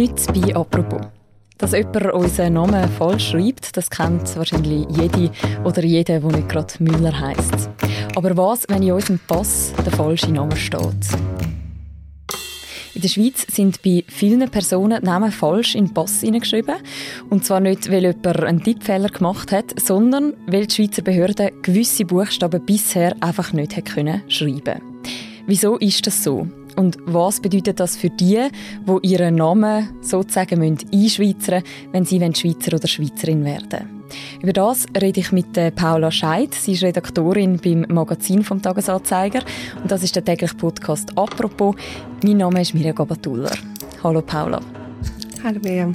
Heute bei «Apropos». Dass jemand unseren Namen falsch schreibt, das kennt wahrscheinlich jede oder jeder, der nicht gerade Müller heisst. Aber was, wenn in unserem Pass der falsche Name steht? In der Schweiz sind bei vielen Personen Namen falsch in den Pass hineingeschrieben. Und zwar nicht, weil jemand einen Tippfehler gemacht hat, sondern weil die Schweizer Behörden gewisse Buchstaben bisher einfach nicht schreiben konnten. Wieso ist das so? Und was bedeutet das für die, die ihren Namen sozusagen einschweizern müssen, wenn sie Schweizer oder Schweizerin werden Über das rede ich mit äh, Paula Scheid. Sie ist Redaktorin beim Magazin vom Tagesanzeiger. Und das ist der tägliche Podcast «Apropos». Mein Name ist Mirja Gabatuller. Hallo Paula. Hallo Mirjam.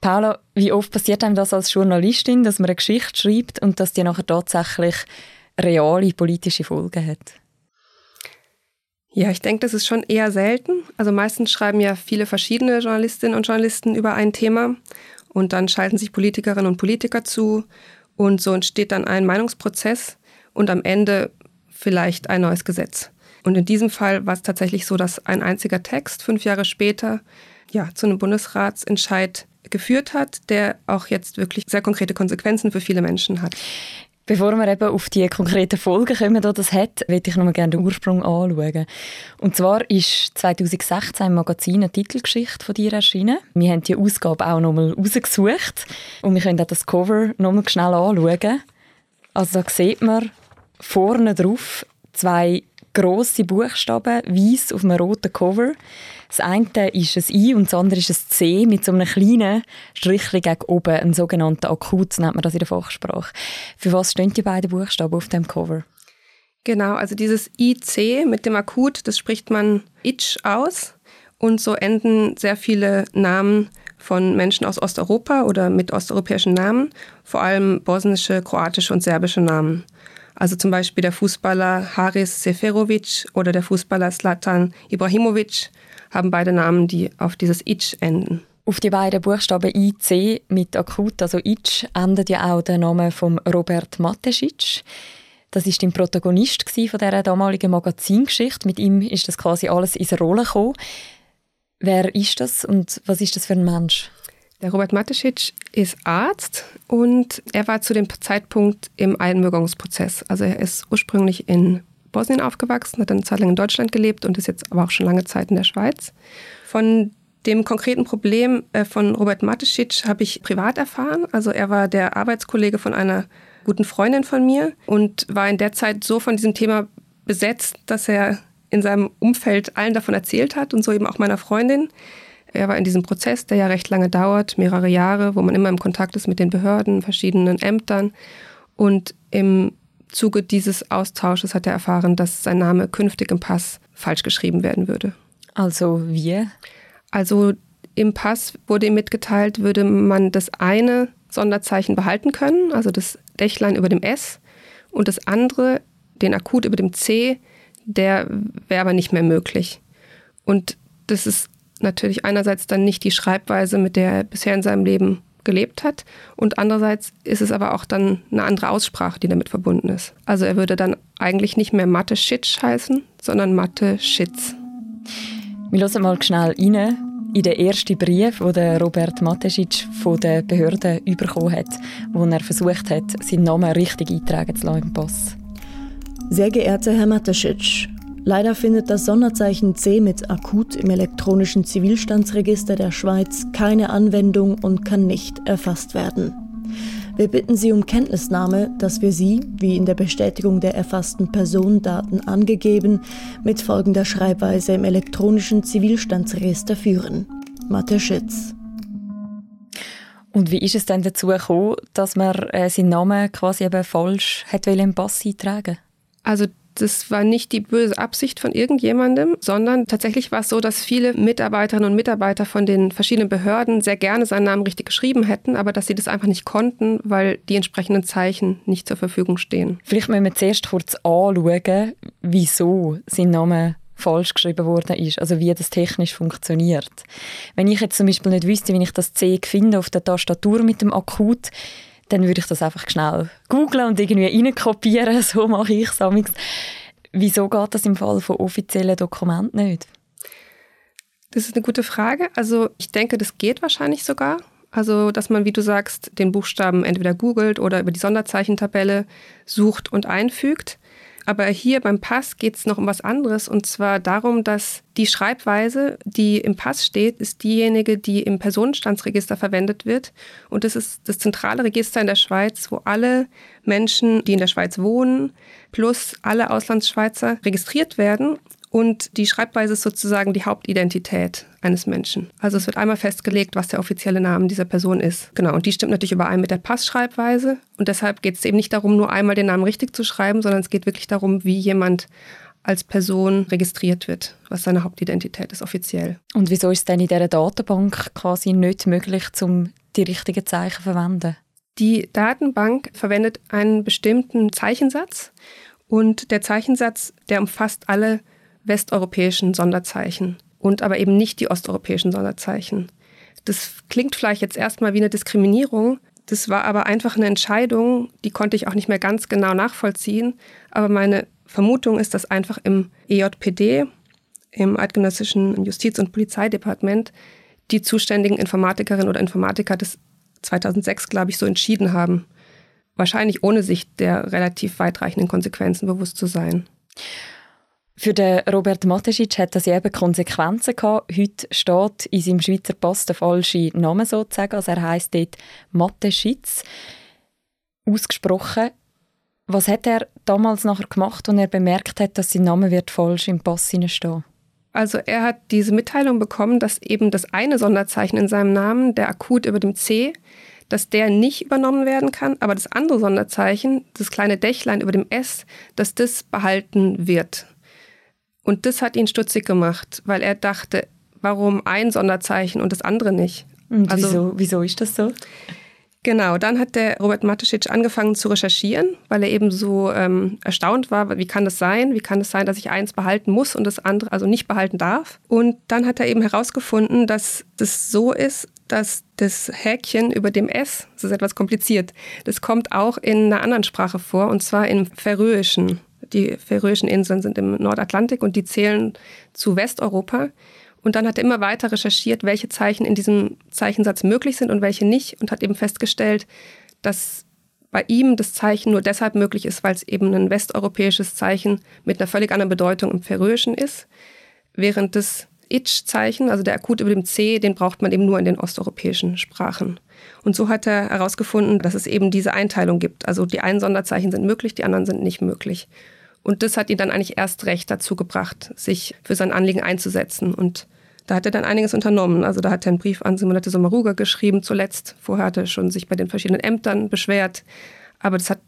Paula, wie oft passiert einem das als Journalistin, dass man eine Geschichte schreibt und dass die nachher tatsächlich reale politische Folgen hat? Ja, ich denke, das ist schon eher selten. Also meistens schreiben ja viele verschiedene Journalistinnen und Journalisten über ein Thema und dann schalten sich Politikerinnen und Politiker zu und so entsteht dann ein Meinungsprozess und am Ende vielleicht ein neues Gesetz. Und in diesem Fall war es tatsächlich so, dass ein einziger Text fünf Jahre später ja, zu einem Bundesratsentscheid geführt hat, der auch jetzt wirklich sehr konkrete Konsequenzen für viele Menschen hat. Bevor wir eben auf die konkreten Folgen kommen, die das hat, möchte ich noch mal gerne den Ursprung anschauen. Und zwar ist 2016 im Magazin eine Titelgeschichte von dir erschienen. Wir haben die Ausgabe auch noch mal rausgesucht und wir können auch das Cover noch mal schnell anschauen. Also da sieht man vorne drauf zwei grosse Buchstaben, weiß auf einem roten Cover. Das eine ist ein I und das andere ist ein C mit so einem kleinen Strich gegen oben, ein sogenannter Akut, nennt man das in der Fachsprache. Für was stehen die beiden Buchstaben auf dem Cover? Genau, also dieses IC mit dem Akut, das spricht man Itch aus und so enden sehr viele Namen von Menschen aus Osteuropa oder mit osteuropäischen Namen, vor allem bosnische, kroatische und serbische Namen. Also zum Beispiel der Fußballer Haris Seferovic oder der Fußballer Slatan Ibrahimovic haben beide Namen, die auf dieses Itch enden. Auf die beiden Buchstaben IC mit akut, also Itch, endet ja auch der Name von Robert Matesic. Das ist der Protagonist von dieser damaligen Magazingeschichte. Mit ihm ist das quasi alles in Rolle gekommen. Wer ist das und was ist das für ein Mensch? Der Robert Mateschitsch ist Arzt und er war zu dem Zeitpunkt im Einbürgerungsprozess. Also er ist ursprünglich in Bosnien aufgewachsen, hat dann eine Zeit lang in Deutschland gelebt und ist jetzt aber auch schon lange Zeit in der Schweiz. Von dem konkreten Problem äh, von Robert Mateschitsch habe ich privat erfahren. Also er war der Arbeitskollege von einer guten Freundin von mir und war in der Zeit so von diesem Thema besetzt, dass er in seinem Umfeld allen davon erzählt hat und so eben auch meiner Freundin. Er war in diesem Prozess, der ja recht lange dauert, mehrere Jahre, wo man immer im Kontakt ist mit den Behörden, verschiedenen Ämtern. Und im Zuge dieses Austausches hat er erfahren, dass sein Name künftig im Pass falsch geschrieben werden würde. Also wie? Also im Pass wurde ihm mitgeteilt, würde man das eine Sonderzeichen behalten können, also das Dächlein über dem S, und das andere, den Akut über dem C, der wäre aber nicht mehr möglich. Und das ist natürlich einerseits dann nicht die Schreibweise, mit der er bisher in seinem Leben gelebt hat und andererseits ist es aber auch dann eine andere Aussprache, die damit verbunden ist. Also er würde dann eigentlich nicht mehr Mathe Schitsch heißen, sondern Mathe Schitz. Wir hören mal schnell rein in den ersten Brief, den Robert Matesic von den Behörden bekommen hat, wo er versucht hat, seinen Namen richtig eintragen zu lassen im Pass. Sehr geehrter Herr Matesic, Leider findet das Sonderzeichen C mit akut im elektronischen Zivilstandsregister der Schweiz keine Anwendung und kann nicht erfasst werden. Wir bitten Sie um Kenntnisnahme, dass wir Sie, wie in der Bestätigung der erfassten Personendaten angegeben, mit folgender Schreibweise im elektronischen Zivilstandsregister führen. Mathe Schitz. Und wie ist es denn dazu gekommen, dass man äh, seinen Namen quasi eben falsch hat im Pass eintragen Also das war nicht die böse Absicht von irgendjemandem, sondern tatsächlich war es so, dass viele Mitarbeiterinnen und Mitarbeiter von den verschiedenen Behörden sehr gerne seinen Namen richtig geschrieben hätten, aber dass sie das einfach nicht konnten, weil die entsprechenden Zeichen nicht zur Verfügung stehen. Vielleicht müssen wir zuerst kurz anschauen, wieso sein Name falsch geschrieben worden ist, also wie das technisch funktioniert. Wenn ich jetzt zum Beispiel nicht wüsste, wie ich das C finde auf der Tastatur mit dem Akut, dann würde ich das einfach schnell googlen und irgendwie reinkopieren. So mache ich es. Wieso geht das im Fall von offiziellen Dokumenten nicht? Das ist eine gute Frage. Also ich denke, das geht wahrscheinlich sogar. Also, dass man, wie du sagst, den Buchstaben entweder googelt oder über die Sonderzeichentabelle sucht und einfügt. Aber hier beim Pass geht es noch um was anderes und zwar darum, dass die Schreibweise, die im Pass steht, ist diejenige, die im Personenstandsregister verwendet wird. Und das ist das zentrale Register in der Schweiz, wo alle Menschen, die in der Schweiz wohnen, plus alle Auslandsschweizer registriert werden. Und die Schreibweise ist sozusagen die Hauptidentität eines Menschen. Also es wird einmal festgelegt, was der offizielle Name dieser Person ist. Genau, und die stimmt natürlich überein mit der Passschreibweise. Und deshalb geht es eben nicht darum, nur einmal den Namen richtig zu schreiben, sondern es geht wirklich darum, wie jemand als Person registriert wird, was seine Hauptidentität ist, offiziell. Und wieso ist es denn in dieser Datenbank quasi nicht möglich, um die richtigen Zeichen zu verwenden? Die Datenbank verwendet einen bestimmten Zeichensatz und der Zeichensatz, der umfasst alle westeuropäischen Sonderzeichen und aber eben nicht die osteuropäischen Sonderzeichen. Das klingt vielleicht jetzt erstmal wie eine Diskriminierung. Das war aber einfach eine Entscheidung, die konnte ich auch nicht mehr ganz genau nachvollziehen. Aber meine Vermutung ist, dass einfach im EJPD, im Eidgenössischen Justiz- und Polizeidepartement, die zuständigen Informatikerinnen oder Informatiker das 2006, glaube ich, so entschieden haben. Wahrscheinlich ohne sich der relativ weitreichenden Konsequenzen bewusst zu sein. Für den Robert Mateschitsch hat das eben Konsequenzen gehabt. Heute steht in seinem Schweizer Pass der falsche Name sozusagen. Also er heißt dort Mateschitz. Ausgesprochen. Was hat er damals nachher gemacht, als er bemerkt hat, dass sein Name wird falsch im Pass steht? Also er hat diese Mitteilung bekommen, dass eben das eine Sonderzeichen in seinem Namen, der akut über dem C, dass der nicht übernommen werden kann, aber das andere Sonderzeichen, das kleine Dächlein über dem S, dass das behalten wird. Und das hat ihn stutzig gemacht, weil er dachte, warum ein Sonderzeichen und das andere nicht? Und also, wieso, wieso ist das so? Genau, dann hat der Robert Mateschitsch angefangen zu recherchieren, weil er eben so ähm, erstaunt war, wie kann das sein? Wie kann es das sein, dass ich eins behalten muss und das andere also nicht behalten darf? Und dann hat er eben herausgefunden, dass das so ist, dass das Häkchen über dem S, das ist etwas kompliziert, das kommt auch in einer anderen Sprache vor, und zwar im Färöischen. Die Färöischen Inseln sind im Nordatlantik und die zählen zu Westeuropa. Und dann hat er immer weiter recherchiert, welche Zeichen in diesem Zeichensatz möglich sind und welche nicht und hat eben festgestellt, dass bei ihm das Zeichen nur deshalb möglich ist, weil es eben ein westeuropäisches Zeichen mit einer völlig anderen Bedeutung im Färöischen ist, während das Itch-Zeichen, also der Akut über dem C, den braucht man eben nur in den osteuropäischen Sprachen. Und so hat er herausgefunden, dass es eben diese Einteilung gibt. Also die einen Sonderzeichen sind möglich, die anderen sind nicht möglich. Und das hat ihn dann eigentlich erst recht dazu gebracht, sich für sein Anliegen einzusetzen. Und da hat er dann einiges unternommen. Also da hat er einen Brief an Simonette Sommaruga geschrieben zuletzt. Vorher hat er schon sich bei den verschiedenen Ämtern beschwert. Aber das hat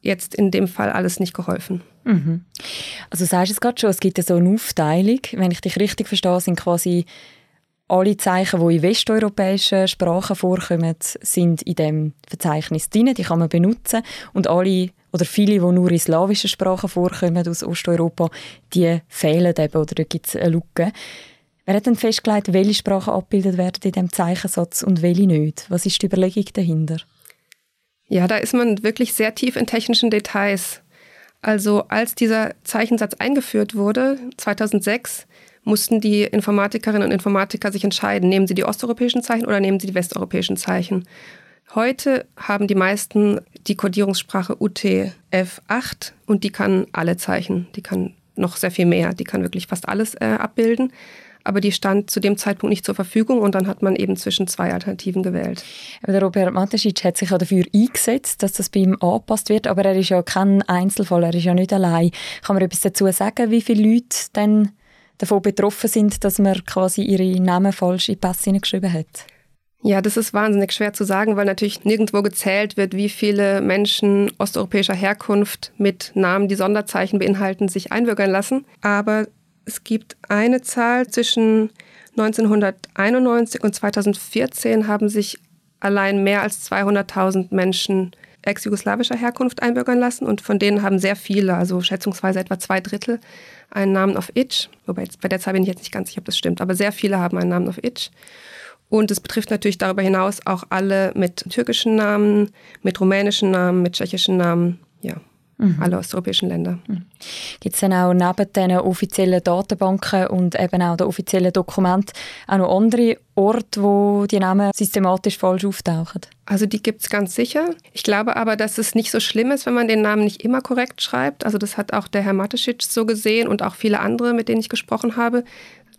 jetzt in dem Fall alles nicht geholfen. Mhm. Also du sagst es gerade schon, es gibt ja so eine Aufteilung. Wenn ich dich richtig verstehe, sind quasi alle Zeichen, die in westeuropäischen Sprachen vorkommen, sind in dem Verzeichnis drin. Die kann man benutzen. Und alle oder viele, die nur in slawischen Sprachen vorkommen aus Osteuropa, die fehlen eben oder da gibt es eine Lücke. Wer hat denn festgelegt, welche Sprachen abgebildet werden in diesem Zeichensatz und welche nicht? Was ist die Überlegung dahinter? Ja, da ist man wirklich sehr tief in technischen Details. Also als dieser Zeichensatz eingeführt wurde, 2006, mussten die Informatikerinnen und Informatiker sich entscheiden, nehmen sie die osteuropäischen Zeichen oder nehmen sie die westeuropäischen Zeichen. Heute haben die meisten die Codierungssprache UTF-8 und die kann alle Zeichen, die kann noch sehr viel mehr, die kann wirklich fast alles äh, abbilden. Aber die stand zu dem Zeitpunkt nicht zur Verfügung und dann hat man eben zwischen zwei Alternativen gewählt. Der Robert Mateschitsch hat sich ja dafür eingesetzt, dass das bei ihm angepasst wird, aber er ist ja kein Einzelfall, er ist ja nicht allein. Kann man etwas dazu sagen, wie viele Leute denn davon betroffen sind, dass man quasi ihre Namen falsch in die Pässe geschrieben hat? Ja, das ist wahnsinnig schwer zu sagen, weil natürlich nirgendwo gezählt wird, wie viele Menschen osteuropäischer Herkunft mit Namen, die Sonderzeichen beinhalten, sich einbürgern lassen. Aber es gibt eine Zahl zwischen 1991 und 2014 haben sich allein mehr als 200.000 Menschen ex-jugoslawischer Herkunft einbürgern lassen und von denen haben sehr viele, also schätzungsweise etwa zwei Drittel, einen Namen auf Itch. Wobei jetzt, bei der Zahl bin ich jetzt nicht ganz sicher, ob das stimmt, aber sehr viele haben einen Namen auf Itch. Und es betrifft natürlich darüber hinaus auch alle mit türkischen Namen, mit rumänischen Namen, mit tschechischen Namen. Ja, mhm. alle osteuropäischen Länder. Mhm. Gibt es dann auch neben den offiziellen Datenbanken und eben auch den offiziellen Dokumenten auch noch andere Orte, wo die Namen systematisch falsch auftauchen? Also die gibt es ganz sicher. Ich glaube aber, dass es nicht so schlimm ist, wenn man den Namen nicht immer korrekt schreibt. Also das hat auch der Herr Mateschitsch so gesehen und auch viele andere, mit denen ich gesprochen habe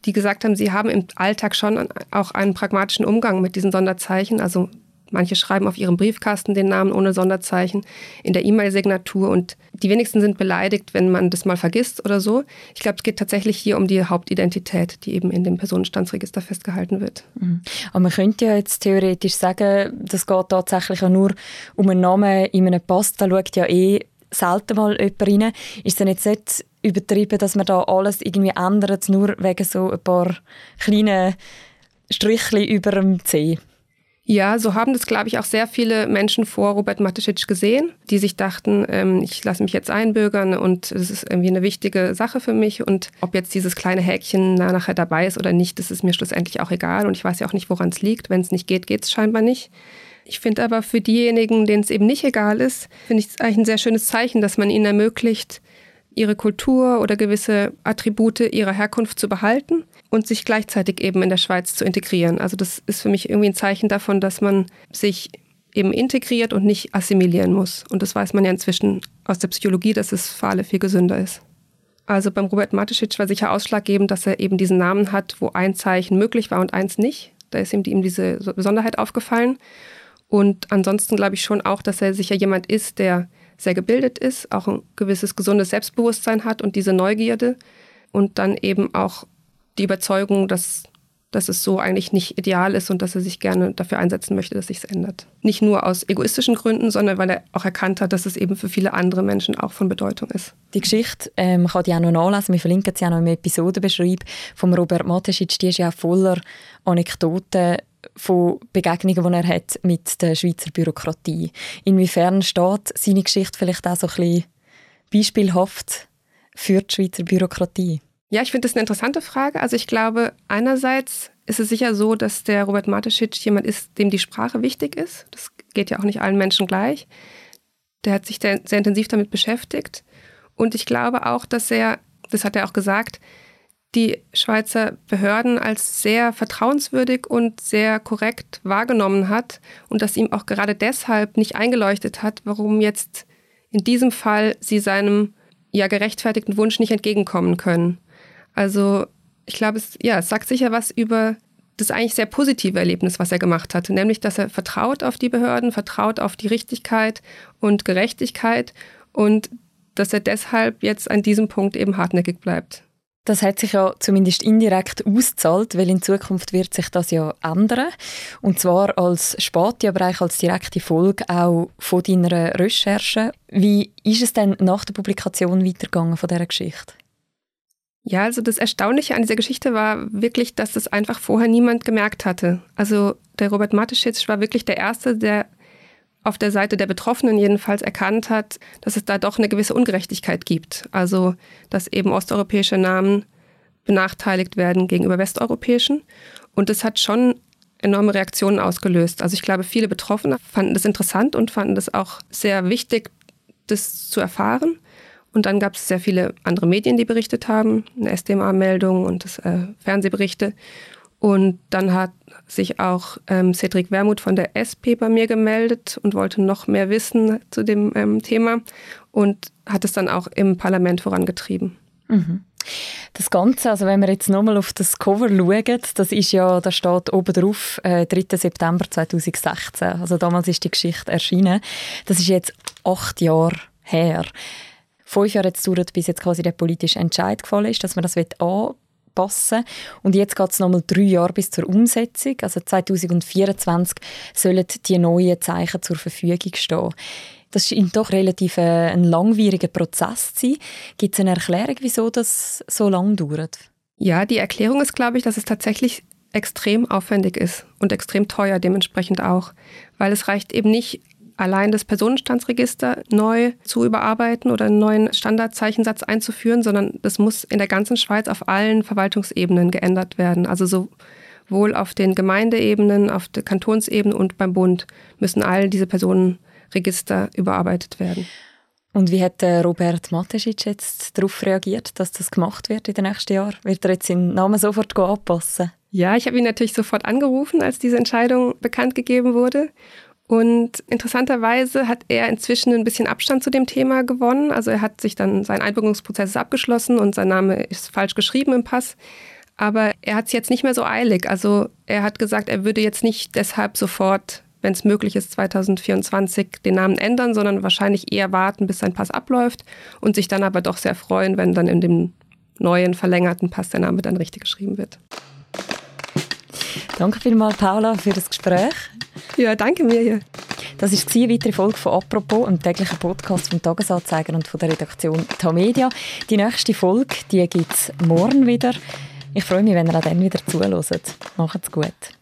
die gesagt haben, sie haben im Alltag schon auch einen pragmatischen Umgang mit diesen Sonderzeichen. Also Manche schreiben auf ihrem Briefkasten den Namen ohne Sonderzeichen in der E-Mail-Signatur und die wenigsten sind beleidigt, wenn man das mal vergisst oder so. Ich glaube, es geht tatsächlich hier um die Hauptidentität, die eben in dem Personenstandsregister festgehalten wird. Mhm. Aber man könnte ja jetzt theoretisch sagen, das geht tatsächlich auch nur um einen Namen in einem Pass. Da schaut ja eh selten mal jemand rein. Ist es jetzt nicht übertrieben, dass man da alles irgendwie ändert, nur wegen so ein paar kleinen Strichchen über dem C? Ja, so haben das, glaube ich, auch sehr viele Menschen vor Robert Mateschitsch gesehen, die sich dachten, ähm, ich lasse mich jetzt einbürgern und es ist irgendwie eine wichtige Sache für mich. Und ob jetzt dieses kleine Häkchen nachher dabei ist oder nicht, das ist mir schlussendlich auch egal. Und ich weiß ja auch nicht, woran es liegt. Wenn es nicht geht, geht es scheinbar nicht. Ich finde aber für diejenigen, denen es eben nicht egal ist, finde ich es eigentlich ein sehr schönes Zeichen, dass man ihnen ermöglicht, ihre Kultur oder gewisse Attribute ihrer Herkunft zu behalten und sich gleichzeitig eben in der Schweiz zu integrieren. Also das ist für mich irgendwie ein Zeichen davon, dass man sich eben integriert und nicht assimilieren muss. Und das weiß man ja inzwischen aus der Psychologie, dass es für alle viel gesünder ist. Also beim Robert Mateschitsch war sicher ausschlaggebend, dass er eben diesen Namen hat, wo ein Zeichen möglich war und eins nicht. Da ist ihm, ihm diese Besonderheit aufgefallen. Und ansonsten glaube ich schon auch, dass er sicher jemand ist, der sehr gebildet ist, auch ein gewisses gesundes Selbstbewusstsein hat und diese Neugierde und dann eben auch die Überzeugung, dass, dass es so eigentlich nicht ideal ist und dass er sich gerne dafür einsetzen möchte, dass sich es ändert. Nicht nur aus egoistischen Gründen, sondern weil er auch erkannt hat, dass es eben für viele andere Menschen auch von Bedeutung ist. Die Geschichte ähm, kann die auch noch nachlesen. Wir verlinken sie auch noch im Episodenbeschreib von Robert Mateschitsch. Die ist ja voller Anekdoten von Begegnungen, die er hat mit der Schweizer Bürokratie. Inwiefern steht seine Geschichte vielleicht auch so ein bisschen beispielhaft für die Schweizer Bürokratie? Ja, ich finde das eine interessante Frage. Also ich glaube, einerseits ist es sicher so, dass der Robert Mateschitsch jemand ist, dem die Sprache wichtig ist. Das geht ja auch nicht allen Menschen gleich. Der hat sich sehr intensiv damit beschäftigt. Und ich glaube auch, dass er, das hat er auch gesagt, die Schweizer Behörden als sehr vertrauenswürdig und sehr korrekt wahrgenommen hat und dass ihm auch gerade deshalb nicht eingeleuchtet hat, warum jetzt in diesem Fall sie seinem ja gerechtfertigten Wunsch nicht entgegenkommen können. Also ich glaube, es, ja, es sagt sicher was über das eigentlich sehr positive Erlebnis, was er gemacht hat, nämlich dass er vertraut auf die Behörden, vertraut auf die Richtigkeit und Gerechtigkeit und dass er deshalb jetzt an diesem Punkt eben hartnäckig bleibt. Das hat sich ja zumindest indirekt ausgezahlt, weil in Zukunft wird sich das ja ändern. Und zwar als Spati, aber eigentlich als direkte Folge auch von deiner Recherche. Wie ist es denn nach der Publikation weitergegangen von dieser Geschichte? Ja, also das Erstaunliche an dieser Geschichte war wirklich, dass das einfach vorher niemand gemerkt hatte. Also der Robert Mateschitz war wirklich der Erste, der auf der Seite der Betroffenen jedenfalls erkannt hat, dass es da doch eine gewisse Ungerechtigkeit gibt. Also, dass eben osteuropäische Namen benachteiligt werden gegenüber westeuropäischen. Und das hat schon enorme Reaktionen ausgelöst. Also ich glaube, viele Betroffene fanden das interessant und fanden das auch sehr wichtig, das zu erfahren. Und dann gab es sehr viele andere Medien, die berichtet haben, eine SDMA-Meldung und das, äh, Fernsehberichte. Und dann hat sich auch ähm, Cedric Wermuth von der SP bei mir gemeldet und wollte noch mehr wissen zu dem ähm, Thema und hat es dann auch im Parlament vorangetrieben. Mhm. Das Ganze, also wenn wir jetzt nochmal auf das Cover schauen, das ist ja, da steht oben drauf, äh, 3. September 2016. Also damals ist die Geschichte erschienen. Das ist jetzt acht Jahre her. Fünf Jahre jetzt dauert, bis jetzt quasi der politische Entscheid gefallen ist, dass man das passen. Und jetzt geht es nochmal drei Jahre bis zur Umsetzung. Also 2024 sollen die neuen Zeichen zur Verfügung stehen. Das scheint doch relativ äh, ein langwieriger Prozess zu sein. Gibt es eine Erklärung, wieso das so lang dauert? Ja, die Erklärung ist, glaube ich, dass es tatsächlich extrem aufwendig ist und extrem teuer dementsprechend auch, weil es reicht eben nicht allein das Personenstandsregister neu zu überarbeiten oder einen neuen Standardzeichensatz einzuführen, sondern das muss in der ganzen Schweiz auf allen Verwaltungsebenen geändert werden. Also sowohl auf den Gemeindeebenen, auf der Kantonsebene und beim Bund müssen all diese Personenregister überarbeitet werden. Und wie hat Robert Mateschitsch jetzt darauf reagiert, dass das gemacht wird in den nächsten Jahren? Wird er jetzt seinen Namen sofort anpassen? Ja, ich habe ihn natürlich sofort angerufen, als diese Entscheidung bekannt gegeben wurde. Und interessanterweise hat er inzwischen ein bisschen Abstand zu dem Thema gewonnen. Also er hat sich dann, sein Einbürgerungsprozess abgeschlossen und sein Name ist falsch geschrieben im Pass. Aber er hat es jetzt nicht mehr so eilig. Also er hat gesagt, er würde jetzt nicht deshalb sofort, wenn es möglich ist, 2024 den Namen ändern, sondern wahrscheinlich eher warten, bis sein Pass abläuft und sich dann aber doch sehr freuen, wenn dann in dem neuen verlängerten Pass der Name dann richtig geschrieben wird. Danke vielmals, Paula, für das Gespräch. Ja, danke mir. Das war eine weitere Folge von «Apropos», einem täglichen Podcast vom Tagesanzeiger und von der Redaktion Tamedia. Die nächste Folge, die gibt es morgen wieder. Ich freue mich, wenn ihr auch dann wieder zuhört. Macht's gut.